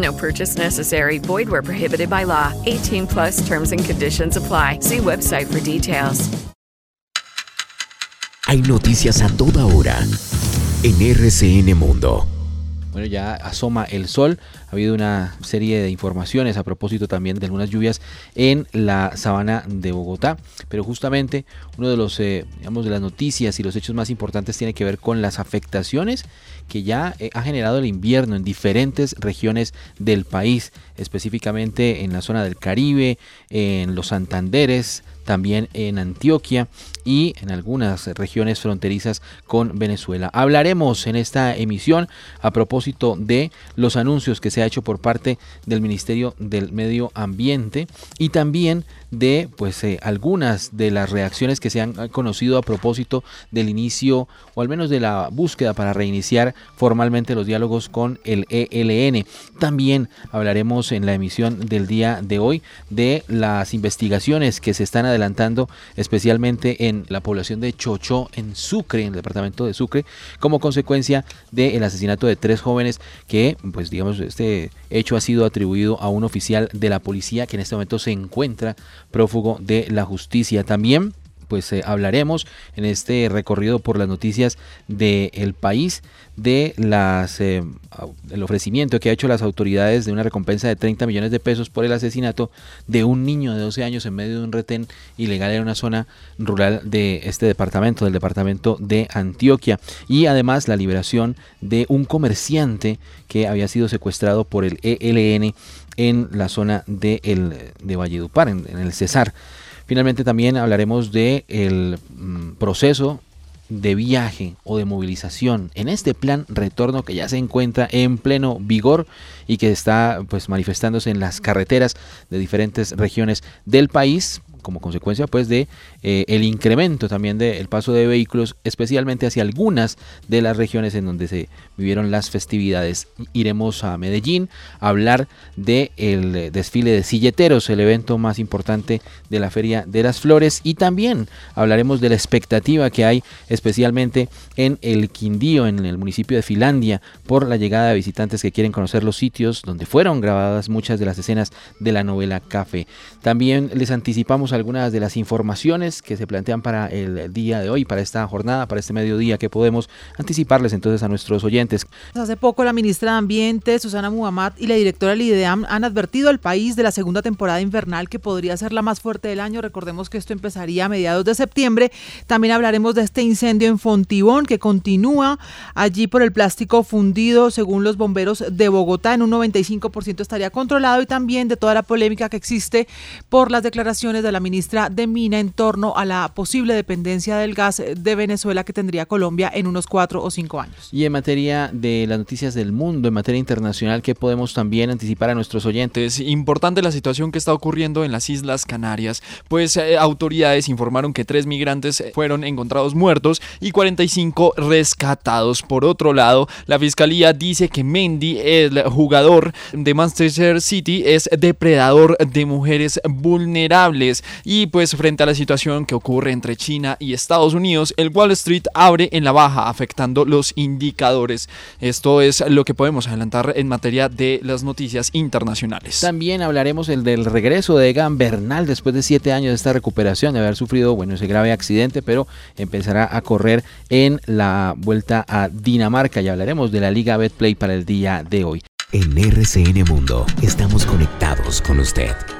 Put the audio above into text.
No purchase necessary. Void where prohibited by law. 18 plus terms and conditions apply. See website for details. Hay noticias a toda hora en RCN Mundo. Bueno, ya asoma el sol. Ha habido una serie de informaciones a propósito también de algunas lluvias en la sabana de Bogotá. Pero justamente uno de los, eh, digamos, de las noticias y los hechos más importantes tiene que ver con las afectaciones que ya eh, ha generado el invierno en diferentes regiones del país, específicamente en la zona del Caribe, en los Santanderes, también en Antioquia y en algunas regiones fronterizas con Venezuela. Hablaremos en esta emisión a propósito de los anuncios que se ha hecho por parte del Ministerio del Medio Ambiente y también de pues eh, algunas de las reacciones que se han conocido a propósito del inicio o al menos de la búsqueda para reiniciar formalmente los diálogos con el ELN. También hablaremos en la emisión del día de hoy de las investigaciones que se están adelantando especialmente en la población de Chocho en Sucre, en el departamento de Sucre, como consecuencia del asesinato de tres jóvenes que pues digamos este hecho ha sido atribuido a un oficial de la policía que en este momento se encuentra prófugo de la justicia. También pues eh, hablaremos en este recorrido por las noticias del país de las eh, el ofrecimiento que ha hecho las autoridades de una recompensa de 30 millones de pesos por el asesinato de un niño de 12 años en medio de un retén ilegal en una zona rural de este departamento, del departamento de Antioquia y además la liberación de un comerciante que había sido secuestrado por el ELN en la zona de, el, de Valledupar, en, en el Cesar. Finalmente también hablaremos del el mm, proceso de viaje o de movilización en este plan retorno que ya se encuentra en pleno vigor y que está pues manifestándose en las carreteras de diferentes regiones del país como consecuencia pues de eh, el incremento también del paso de vehículos especialmente hacia algunas de las regiones en donde se vivieron las festividades. Iremos a Medellín a hablar del el desfile de silleteros el evento más importante de la feria de las flores y también hablaremos de la expectativa que hay especialmente en el Quindío en el municipio de Finlandia por la llegada de visitantes que quieren conocer los sitios donde fueron grabadas muchas de las escenas de la novela Café. También les anticipamos algunas de las informaciones que se plantean para el día de hoy, para esta jornada, para este mediodía, que podemos anticiparles entonces a nuestros oyentes. Hace poco la ministra de Ambiente, Susana Muhammad, y la directora del IDEAM han advertido al país de la segunda temporada invernal que podría ser la más fuerte del año. Recordemos que esto empezaría a mediados de septiembre. También hablaremos de este incendio en Fontibón que continúa allí por el plástico fundido, según los bomberos de Bogotá, en un 95% estaría controlado y también de toda la polémica que existe por las declaraciones de la ministra de Mina en torno a la posible dependencia del gas de Venezuela que tendría Colombia en unos cuatro o cinco años. Y en materia de las noticias del mundo, en materia internacional, ¿qué podemos también anticipar a nuestros oyentes? Importante la situación que está ocurriendo en las Islas Canarias, pues eh, autoridades informaron que tres migrantes fueron encontrados muertos y 45 rescatados. Por otro lado, la fiscalía dice que Mendy, el jugador de Manchester City, es depredador de mujeres vulnerables. Y pues frente a la situación que ocurre entre China y Estados Unidos, el Wall Street abre en la baja, afectando los indicadores. Esto es lo que podemos adelantar en materia de las noticias internacionales. También hablaremos el del regreso de Egan Bernal después de siete años de esta recuperación, de haber sufrido bueno, ese grave accidente, pero empezará a correr en la vuelta a Dinamarca y hablaremos de la Liga Betplay para el día de hoy. En RCN Mundo estamos conectados con usted.